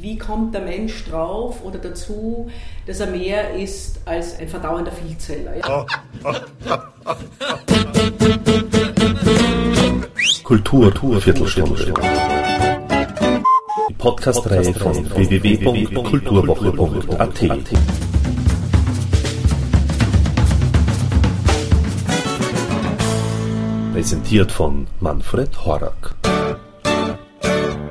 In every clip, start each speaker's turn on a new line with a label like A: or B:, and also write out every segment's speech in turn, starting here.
A: wie kommt der Mensch drauf oder dazu, dass er mehr ist als ein verdauender Vielzeller. Ja?
B: Kultur, Kultur Viertelstunde. Die Podcast-Reihe von www.kulturwoche.at. Präsentiert von Manfred Horak.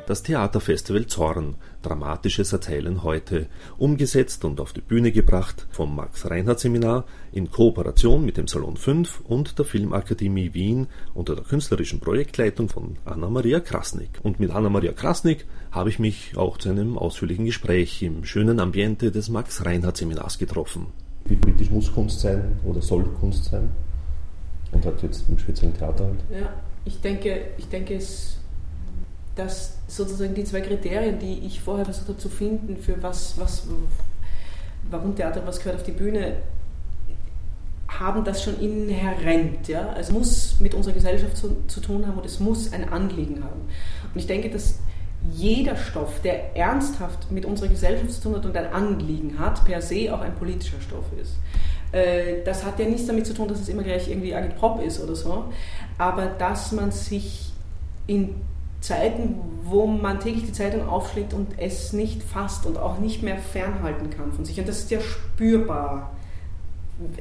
B: Das Theaterfestival Zorn, dramatisches Erzählen heute, umgesetzt und auf die Bühne gebracht vom Max-Reinhardt-Seminar in Kooperation mit dem Salon 5 und der Filmakademie Wien unter der künstlerischen Projektleitung von Anna-Maria Krasnick. Und mit Anna-Maria Krasnick habe ich mich auch zu einem ausführlichen Gespräch im schönen Ambiente des Max-Reinhardt-Seminars getroffen.
C: Wie politisch muss Kunst sein oder soll Kunst sein? Und hat jetzt im speziellen Theater halt.
A: Ja, ich denke, ich denke es dass sozusagen die zwei Kriterien, die ich vorher versucht habe zu finden, für was, was, warum Theater was gehört auf die Bühne, haben das schon inhärent. Ja? Also es muss mit unserer Gesellschaft zu, zu tun haben und es muss ein Anliegen haben. Und ich denke, dass jeder Stoff, der ernsthaft mit unserer Gesellschaft zu tun hat und ein Anliegen hat, per se auch ein politischer Stoff ist. Äh, das hat ja nichts damit zu tun, dass es immer gleich irgendwie Agitprop ist oder so, aber dass man sich in Zeiten, wo man täglich die Zeitung aufschlägt und es nicht fasst und auch nicht mehr fernhalten kann von sich. Und das ist ja spürbar.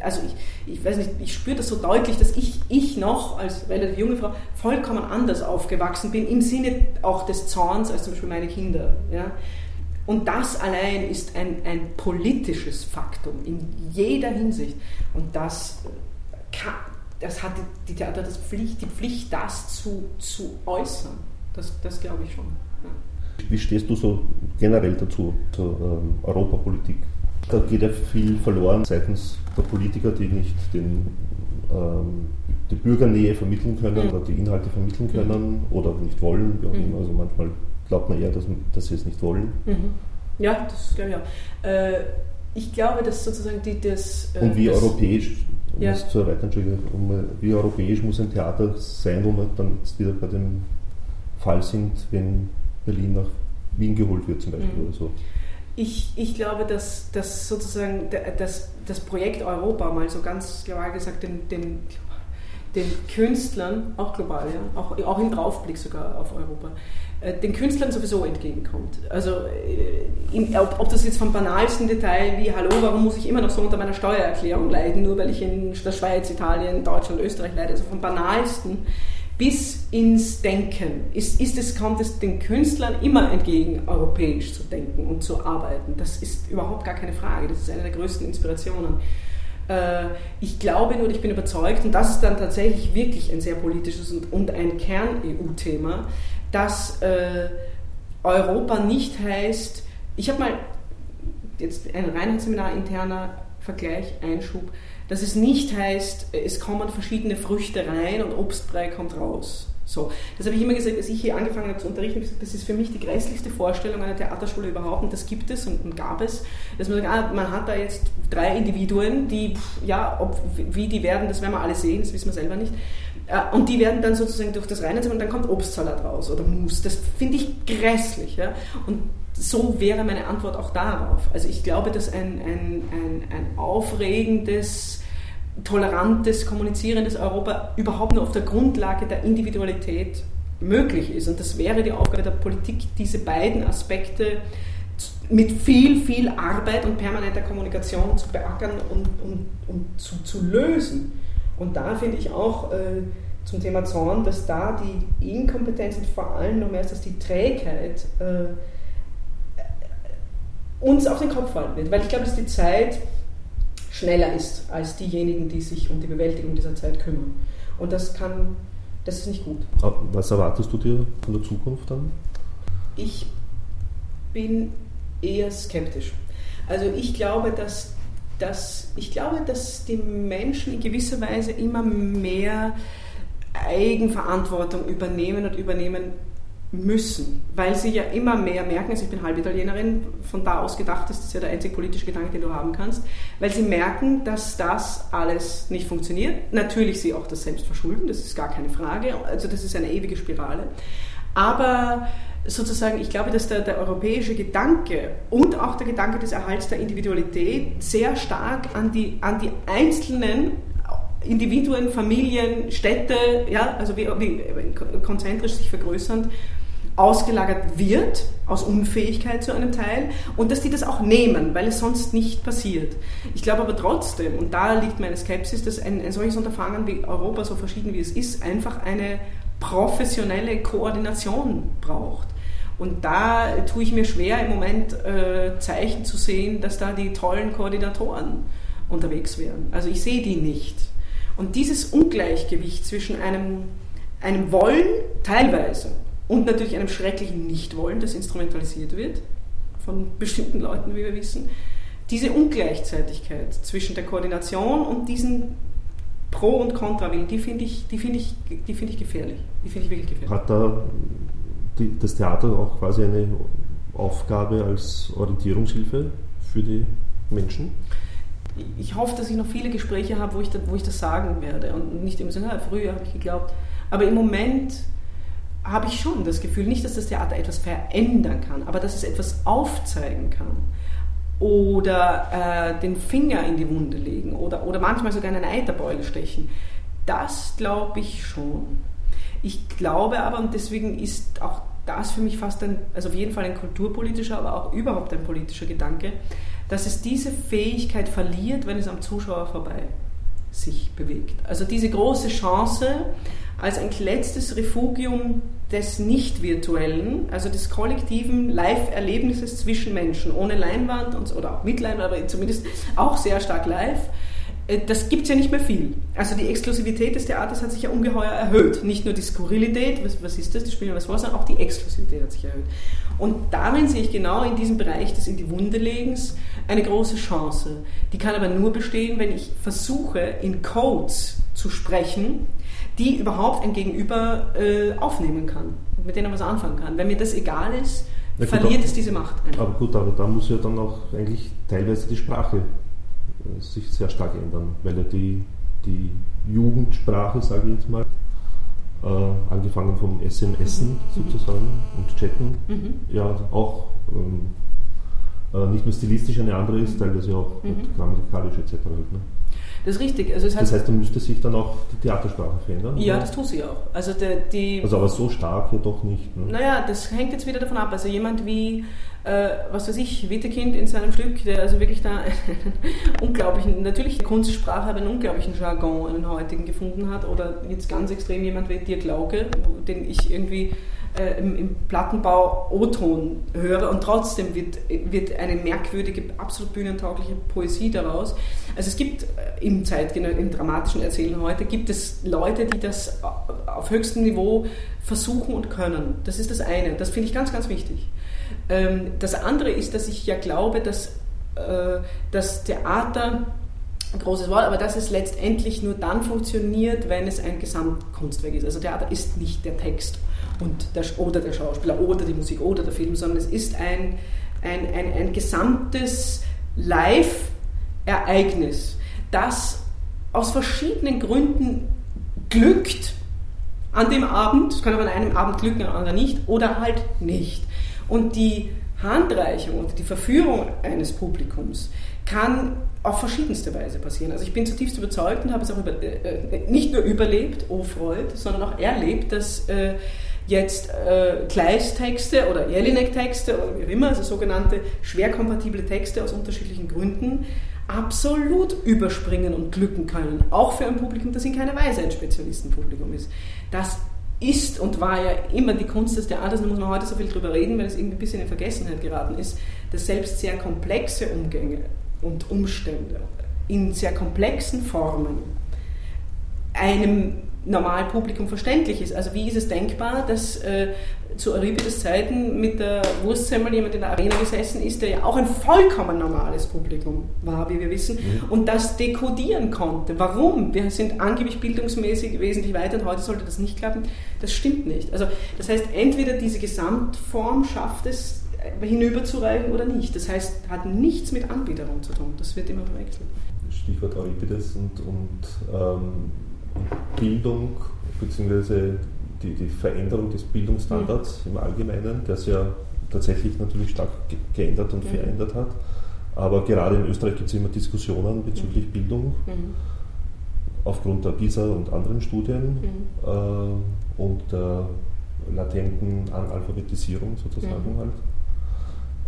A: Also ich, ich weiß nicht, ich spüre das so deutlich, dass ich, ich noch als relativ junge Frau vollkommen anders aufgewachsen bin, im Sinne auch des Zorns als zum Beispiel meine Kinder. Ja? Und das allein ist ein, ein politisches Faktum in jeder Hinsicht. Und das, kann, das hat die, die Theater das Pflicht, die Pflicht, das zu, zu äußern. Das, das glaube ich schon. Ja.
C: Wie stehst du so generell dazu, zur ähm, Europapolitik? Da geht ja viel verloren seitens der Politiker, die nicht den, ähm, die Bürgernähe vermitteln können mhm. oder die Inhalte vermitteln können mhm. oder nicht wollen. Mhm. Also manchmal glaubt man eher, dass, dass sie es nicht wollen.
A: Mhm. Ja, das glaube ich auch. Äh, ich glaube, dass sozusagen die das.
C: Äh, Und wie das, europäisch, um ja. zu erweitern, wie europäisch muss ein Theater sein, wo man dann jetzt wieder bei dem Fall sind, wenn Berlin nach Wien geholt wird zum Beispiel mhm. oder so.
A: Ich, ich glaube, dass, dass sozusagen das, das Projekt Europa mal so ganz global gesagt den, den, den Künstlern, auch global, ja, auch, auch im Draufblick sogar auf Europa, äh, den Künstlern sowieso entgegenkommt. Also äh, in, ob, ob, das jetzt vom banalsten Detail wie, hallo, warum muss ich immer noch so unter meiner Steuererklärung leiden, nur weil ich in der Schweiz, Italien, Deutschland, Österreich leide, also vom banalsten bis ins Denken. Ist, ist es, kommt es den Künstlern immer entgegen, europäisch zu denken und zu arbeiten. Das ist überhaupt gar keine Frage. Das ist eine der größten Inspirationen. Äh, ich glaube nur, ich bin überzeugt, und das ist dann tatsächlich wirklich ein sehr politisches und, und ein Kern-EU-Thema, dass äh, Europa nicht heißt, ich habe mal jetzt ein Reinheitsseminar interner Vergleich, Einschub, dass es nicht heißt, es kommen verschiedene Früchte rein und Obstbrei kommt raus. So, das habe ich immer gesagt, als ich hier angefangen habe zu unterrichten, gesagt, das ist für mich die grässlichste Vorstellung einer Theaterschule überhaupt und das gibt es und, gab es, dass man sagt, ah, man hat da jetzt drei Individuen, die, ja, ob, wie die werden, das werden wir alle sehen, das wissen wir selber nicht. Äh, und die werden dann sozusagen durch das Reine und dann kommt Obstsalat raus oder Mus. Das finde ich grässlich. Ja? Und so wäre meine Antwort auch darauf. Also ich glaube, dass ein, ein, ein, ein aufregendes, tolerantes, kommunizierendes Europa überhaupt nur auf der Grundlage der Individualität möglich ist. Und das wäre die Aufgabe der Politik, diese beiden Aspekte mit viel, viel Arbeit und permanenter Kommunikation zu beackern und, und, und zu, zu lösen. Und da finde ich auch äh, zum Thema Zorn, dass da die Inkompetenz und vor allem noch mehr als die Trägheit äh, uns auf den Kopf fallen wird, weil ich glaube, dass die Zeit schneller ist als diejenigen, die sich um die Bewältigung dieser Zeit kümmern. Und das kann, das ist nicht gut.
C: Was erwartest du dir von der Zukunft dann?
A: Ich bin eher skeptisch. Also ich glaube, dass, dass, ich glaube, dass die Menschen in gewisser Weise immer mehr Eigenverantwortung übernehmen und übernehmen müssen, weil sie ja immer mehr merken, also ich bin Halbitalienerin, von da aus gedacht ist das ja der einzige politische Gedanke, den du haben kannst, weil sie merken, dass das alles nicht funktioniert. Natürlich sie auch das selbst verschulden, das ist gar keine Frage, also das ist eine ewige Spirale. Aber sozusagen, ich glaube, dass der, der, europäische Gedanke und auch der Gedanke des Erhalts der Individualität sehr stark an die, an die einzelnen Individuen, Familien, Städte, ja, also wie, wie konzentrisch sich vergrößernd, ausgelagert wird, aus Unfähigkeit zu einem Teil, und dass die das auch nehmen, weil es sonst nicht passiert. Ich glaube aber trotzdem, und da liegt meine Skepsis, dass ein, ein solches Unterfangen wie Europa, so verschieden wie es ist, einfach eine professionelle Koordination braucht. Und da tue ich mir schwer, im Moment äh, Zeichen zu sehen, dass da die tollen Koordinatoren unterwegs wären. Also ich sehe die nicht. Und dieses Ungleichgewicht zwischen einem, einem Wollen, teilweise, und natürlich einem schrecklichen Nichtwollen, das instrumentalisiert wird von bestimmten Leuten, wie wir wissen. Diese Ungleichzeitigkeit zwischen der Koordination und diesen Pro- und Kontrawillen, die finde ich, die find ich, die find ich gefährlich. Die finde ich wirklich gefährlich.
C: Hat da die, das Theater auch quasi eine Aufgabe als Orientierungshilfe für die Menschen?
A: Ich hoffe, dass ich noch viele Gespräche habe, wo ich, da, wo ich das sagen werde und nicht immer sagen, ah, früher habe ich geglaubt. Aber im Moment habe ich schon das Gefühl, nicht, dass das Theater etwas verändern kann, aber dass es etwas aufzeigen kann oder äh, den Finger in die Wunde legen oder, oder manchmal sogar in eine Eiterbeule stechen. Das glaube ich schon. Ich glaube aber, und deswegen ist auch das für mich fast ein, also auf jeden Fall ein kulturpolitischer, aber auch überhaupt ein politischer Gedanke, dass es diese Fähigkeit verliert, wenn es am Zuschauer vorbei sich bewegt. Also diese große Chance, als ein letztes Refugium des Nicht-Virtuellen, also des kollektiven Live-Erlebnisses zwischen Menschen, ohne Leinwand und, oder auch mit Leinwand, aber zumindest auch sehr stark live, äh, das gibt es ja nicht mehr viel. Also die Exklusivität des Theaters hat sich ja ungeheuer erhöht. Nicht nur die Skurrilität, was, was ist das, die spielen was vor, sondern auch die Exklusivität hat sich erhöht. Und darin sehe ich genau in diesem Bereich des In die Wunde legens eine große Chance. Die kann aber nur bestehen, wenn ich versuche, in Codes zu sprechen, die überhaupt ein Gegenüber äh, aufnehmen kann, mit denen er was anfangen kann. Wenn mir das egal ist, ja, verliert es diese Macht.
C: Einfach. Aber gut, aber da muss ja dann auch eigentlich teilweise die Sprache äh, sich sehr stark ändern, weil ja die, die Jugendsprache, sage ich jetzt mal, äh, angefangen vom SMS mhm. sozusagen und Chatten, mhm. ja auch ähm, äh, nicht nur stilistisch eine andere ist, teilweise auch mhm. grammatikalisch etc. Halt, ne?
A: Das ist richtig. Also
C: das heißt, da müsste sich dann auch die Theatersprache verändern?
A: Ja, oder? das tut sie auch. Also, der, die,
C: also aber so stark ja doch nicht.
A: Ne? Naja, das hängt jetzt wieder davon ab. Also jemand wie, äh, was weiß ich, Wittekind in seinem Stück, der also wirklich da einen unglaublichen, natürlich Kunstsprache, aber einen unglaublichen Jargon, einen heutigen gefunden hat. Oder jetzt ganz extrem jemand wie Dirk Lauke, den ich irgendwie äh, im, im, Plattenbau O-Ton höre und trotzdem wird, wird eine merkwürdige, absolut bühnentaugliche Poesie daraus. Also es gibt äh, im Zeitgenö im dramatischen Erzählen heute, gibt es Leute, die das auf höchstem Niveau versuchen und können. Das ist das eine. Das finde ich ganz, ganz wichtig. Ähm, das andere ist, dass ich ja glaube, dass äh, das Theater ein großes Wort, aber dass es letztendlich nur dann funktioniert, wenn es ein Gesamtkunstwerk ist. Also Theater ist nicht der Text und der, oder der Schauspieler oder die Musik oder der Film, sondern es ist ein, ein, ein, ein gesamtes Live-Ereignis, das aus verschiedenen Gründen glückt an dem Abend, es kann auch an einem Abend glücken, an anderen nicht, oder halt nicht. Und die Handreichung und die Verführung eines Publikums kann auf verschiedenste Weise passieren. Also ich bin zutiefst überzeugt und habe es auch über, äh, äh nicht nur überlebt, oh Freud, sondern auch erlebt, dass äh, jetzt äh, Kleist-Texte oder Jelinek-Texte oder wie auch immer, also sogenannte schwer kompatible Texte aus unterschiedlichen Gründen, absolut überspringen und glücken können. Auch für ein Publikum, das in keiner Weise ein Spezialistenpublikum ist. Das ist und war ja immer die Kunst des Theaters, da muss man heute so viel drüber reden, weil es irgendwie ein bisschen in Vergessenheit geraten ist, dass selbst sehr komplexe Umgänge und Umstände in sehr komplexen Formen einem normalen Publikum verständlich ist. Also wie ist es denkbar, dass äh, zu Euripides Zeiten mit der Wurstsemmel jemand in der Arena gesessen ist, der ja auch ein vollkommen normales Publikum war, wie wir wissen, mhm. und das dekodieren konnte. Warum? Wir sind angeblich bildungsmäßig wesentlich weiter und heute sollte das nicht klappen. Das stimmt nicht. Also das heißt, entweder diese Gesamtform schafft es, äh, hinüberzureichen oder nicht. Das heißt, hat nichts mit Anbiederung zu tun. Das wird immer verwechselt.
C: Stichwort Euripides und, und ähm, Bildung bzw. die, die Veränderung des Bildungsstandards mhm. im Allgemeinen, der sich ja tatsächlich natürlich stark geändert und mhm. verändert hat. Aber gerade in Österreich gibt es immer Diskussionen bezüglich mhm. Bildung mhm. aufgrund der PISA und anderen Studien mhm. äh, und der latenten Analphabetisierung sozusagen halt.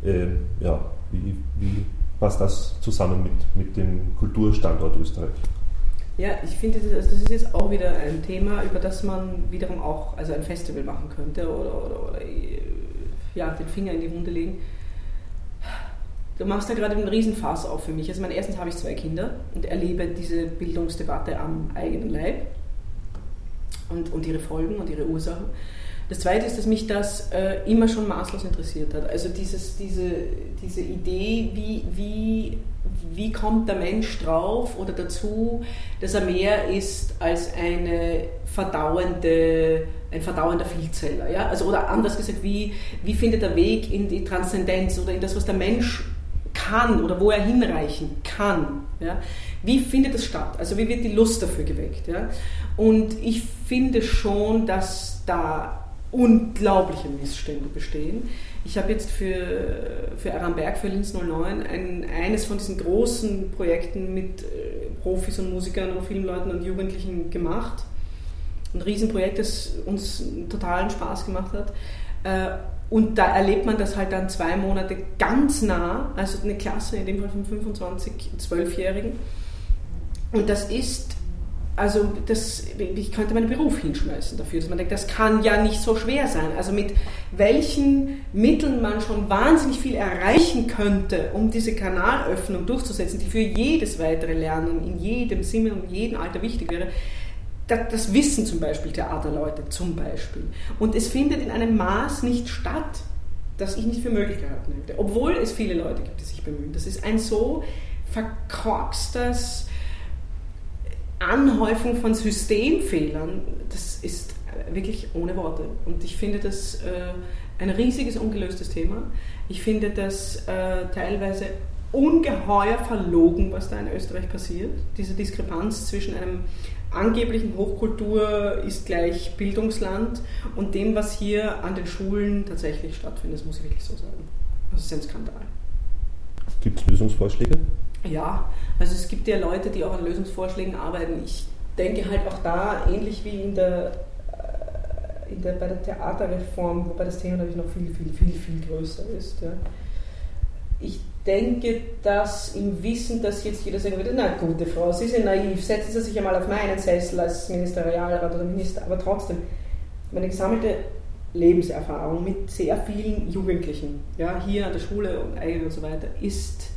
C: Äh, ja, wie, wie passt das zusammen mit, mit dem Kulturstandort Österreich?
A: Ja, ich finde, das, ist jetzt auch wieder ein Thema, über das man wiederum auch also ein Festival machen könnte oder, oder, oder ja, den Finger in die Wunde legen. Du machst da gerade einen Riesenfass auf für mich. Also, mein, erstens habe ich zwei Kinder und erlebe diese Bildungsdebatte am eigenen Leib und, und ihre Folgen und ihre Ursachen. Das Zweite ist, dass mich das äh, immer schon maßlos interessiert hat. Also dieses, diese, diese Idee, wie, wie, wie kommt der Mensch drauf oder dazu, dass er mehr ist als eine verdauende, ein verdauender Vielzeller. Ja? Also, oder anders gesagt, wie, wie findet der Weg in die Transzendenz oder in das, was der Mensch kann oder wo er hinreichen kann. Ja? Wie findet das statt? Also wie wird die Lust dafür geweckt? Ja? Und ich finde schon, dass da unglaubliche Missstände bestehen. Ich habe jetzt für, für Aramberg, für Linz 09, ein, eines von diesen großen Projekten mit äh, Profis und Musikern und vielen Leuten und Jugendlichen gemacht. Ein Riesenprojekt, das uns totalen Spaß gemacht hat. Äh, und da erlebt man das halt dann zwei Monate ganz nah, also eine Klasse, in dem Fall von 25, 12-Jährigen. Und das ist also das, ich könnte meinen Beruf hinschmeißen dafür, dass man denkt, das kann ja nicht so schwer sein. Also mit welchen Mitteln man schon wahnsinnig viel erreichen könnte, um diese Kanalöffnung durchzusetzen, die für jedes weitere Lernen in jedem Sinne und jedem Alter wichtig wäre. Das, wissen zum Beispiel Theaterleute zum Beispiel. Und es findet in einem Maß nicht statt, das ich nicht für möglich gehalten hätte. Obwohl es viele Leute gibt, die sich bemühen. Das ist ein so verkorkstes Anhäufung von Systemfehlern, das ist wirklich ohne Worte. Und ich finde das äh, ein riesiges ungelöstes Thema. Ich finde das äh, teilweise ungeheuer verlogen, was da in Österreich passiert. Diese Diskrepanz zwischen einem angeblichen Hochkultur ist gleich Bildungsland und dem, was hier an den Schulen tatsächlich stattfindet. Das muss ich wirklich so sagen. Das ist ein Skandal.
C: Gibt es Lösungsvorschläge?
A: Ja, also es gibt ja Leute, die auch an Lösungsvorschlägen arbeiten. Ich denke halt auch da, ähnlich wie in der, äh, in der, bei der Theaterreform, wobei das Thema natürlich noch viel, viel, viel, viel größer ist. Ja. Ich denke, dass im Wissen, dass jetzt jeder sagen würde, na gute Frau, Sie sind naiv, setzen Sie sich einmal auf meinen Sessel als Ministerialrat oder Minister, aber trotzdem, meine gesammelte Lebenserfahrung mit sehr vielen Jugendlichen, ja, hier an der Schule und und so weiter, ist,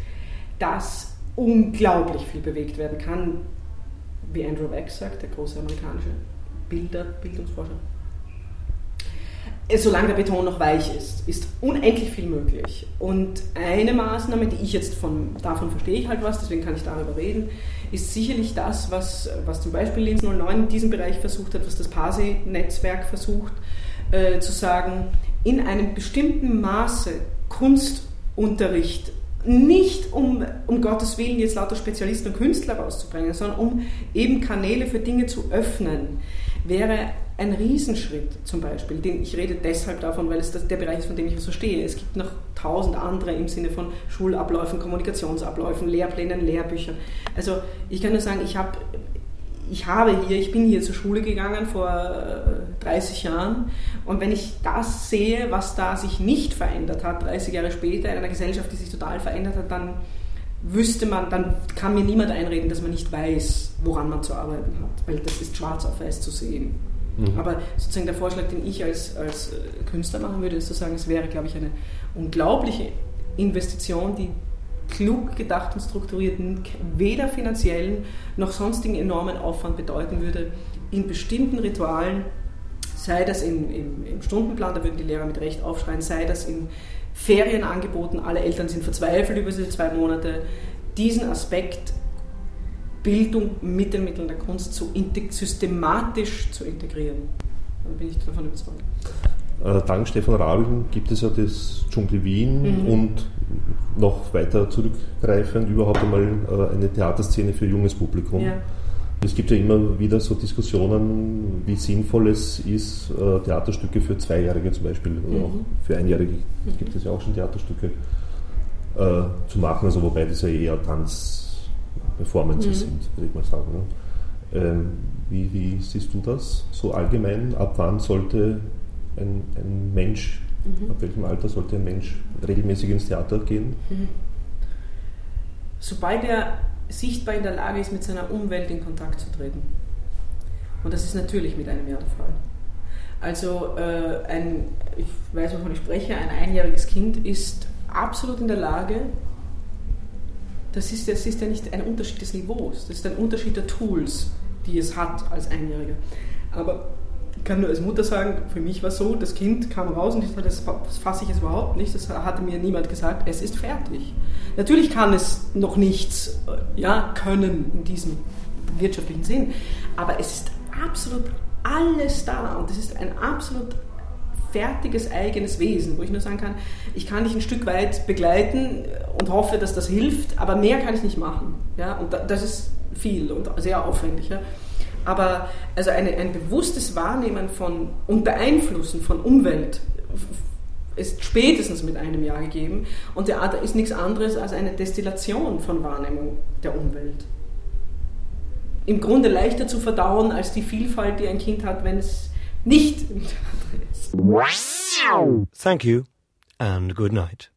A: dass unglaublich viel bewegt werden kann, wie Andrew Wex sagt, der große amerikanische Bilder, Bildungsforscher. Solange der Beton noch weich ist, ist unendlich viel möglich. Und eine Maßnahme, die ich jetzt von, davon verstehe ich halt was, deswegen kann ich darüber reden, ist sicherlich das, was, was zum Beispiel Linz 09 in diesem Bereich versucht hat, was das PASI-Netzwerk versucht, äh, zu sagen, in einem bestimmten Maße Kunstunterricht nicht um, um Gottes Willen jetzt lauter Spezialisten und Künstler rauszubringen, sondern um eben Kanäle für Dinge zu öffnen, wäre ein Riesenschritt zum Beispiel, den ich rede deshalb davon, weil es das, der Bereich ist, von dem ich verstehe. Es gibt noch tausend andere im Sinne von Schulabläufen, Kommunikationsabläufen, Lehrplänen, Lehrbüchern. Also ich kann nur sagen, ich habe ich habe hier, ich bin hier zur Schule gegangen vor 30 äh, Jahren und wenn ich das sehe, was da sich nicht verändert hat, 30 Jahre später, in einer Gesellschaft, die sich total verändert hat, dann wüsste man, dann kann mir niemand einreden, dass man nicht weiß, woran man zu arbeiten hat, weil das ist schwarz auf weiß zu sehen. Mhm. Aber sozusagen der Vorschlag, den ich als, als äh, Künstler machen würde, ist zu sagen, es wäre, glaube ich, eine unglaubliche Investition, die klug gedacht und strukturiert weder finanziellen noch sonstigen enormen Aufwand bedeuten würde, in bestimmten Ritualen, sei das im, im, im Stundenplan, da würden die Lehrer mit Recht aufschreien, sei das in Ferienangeboten, alle Eltern sind verzweifelt über diese zwei Monate, diesen Aspekt Bildung mit den Mitteln der Kunst zu systematisch zu integrieren. Dann bin ich davon überzeugt.
C: Äh, dank Stefan Rabel gibt es ja das Dschungel Wien mhm. und noch weiter zurückgreifend überhaupt einmal äh, eine Theaterszene für junges Publikum. Ja. Es gibt ja immer wieder so Diskussionen, wie sinnvoll es ist, äh, Theaterstücke für Zweijährige zum Beispiel oder mhm. auch für Einjährige gibt es ja auch schon Theaterstücke äh, zu machen, also wobei das ja eher Tanzperformances mhm. sind, würde ich mal sagen. Ne? Ähm, wie, wie, siehst du das so allgemein? Ab wann sollte ein, ein Mensch, mhm. ab welchem Alter sollte ein Mensch regelmäßig ins Theater gehen? Mhm.
A: Sobald er sichtbar in der Lage ist, mit seiner Umwelt in Kontakt zu treten. Und das ist natürlich mit einem Jahr der Fall. Also äh, ein, ich weiß, wovon ich spreche, ein einjähriges Kind ist absolut in der Lage, das ist, das ist ja nicht ein Unterschied des Niveaus, das ist ein Unterschied der Tools, die es hat als Einjähriger. Aber kann nur als Mutter sagen, für mich war es so, das Kind kam raus und ich dachte, das, fasse ich jetzt überhaupt nicht, das hatte mir niemand gesagt, es ist fertig. Natürlich kann es noch nichts ja, können in diesem wirtschaftlichen Sinn, aber es ist absolut alles da und es ist ein absolut fertiges eigenes Wesen, wo ich nur sagen kann, ich kann dich ein Stück weit begleiten und hoffe, dass das hilft, aber mehr kann ich nicht machen. Ja? Und das ist viel und sehr aufwendig. Ja? Aber also eine, ein bewusstes Wahrnehmen von und Beeinflussen von Umwelt ist spätestens mit einem Jahr gegeben. Und Theater ist nichts anderes als eine Destillation von Wahrnehmung der Umwelt. Im Grunde leichter zu verdauen als die Vielfalt, die ein Kind hat, wenn es nicht im Theater ist.
D: Thank you and good night.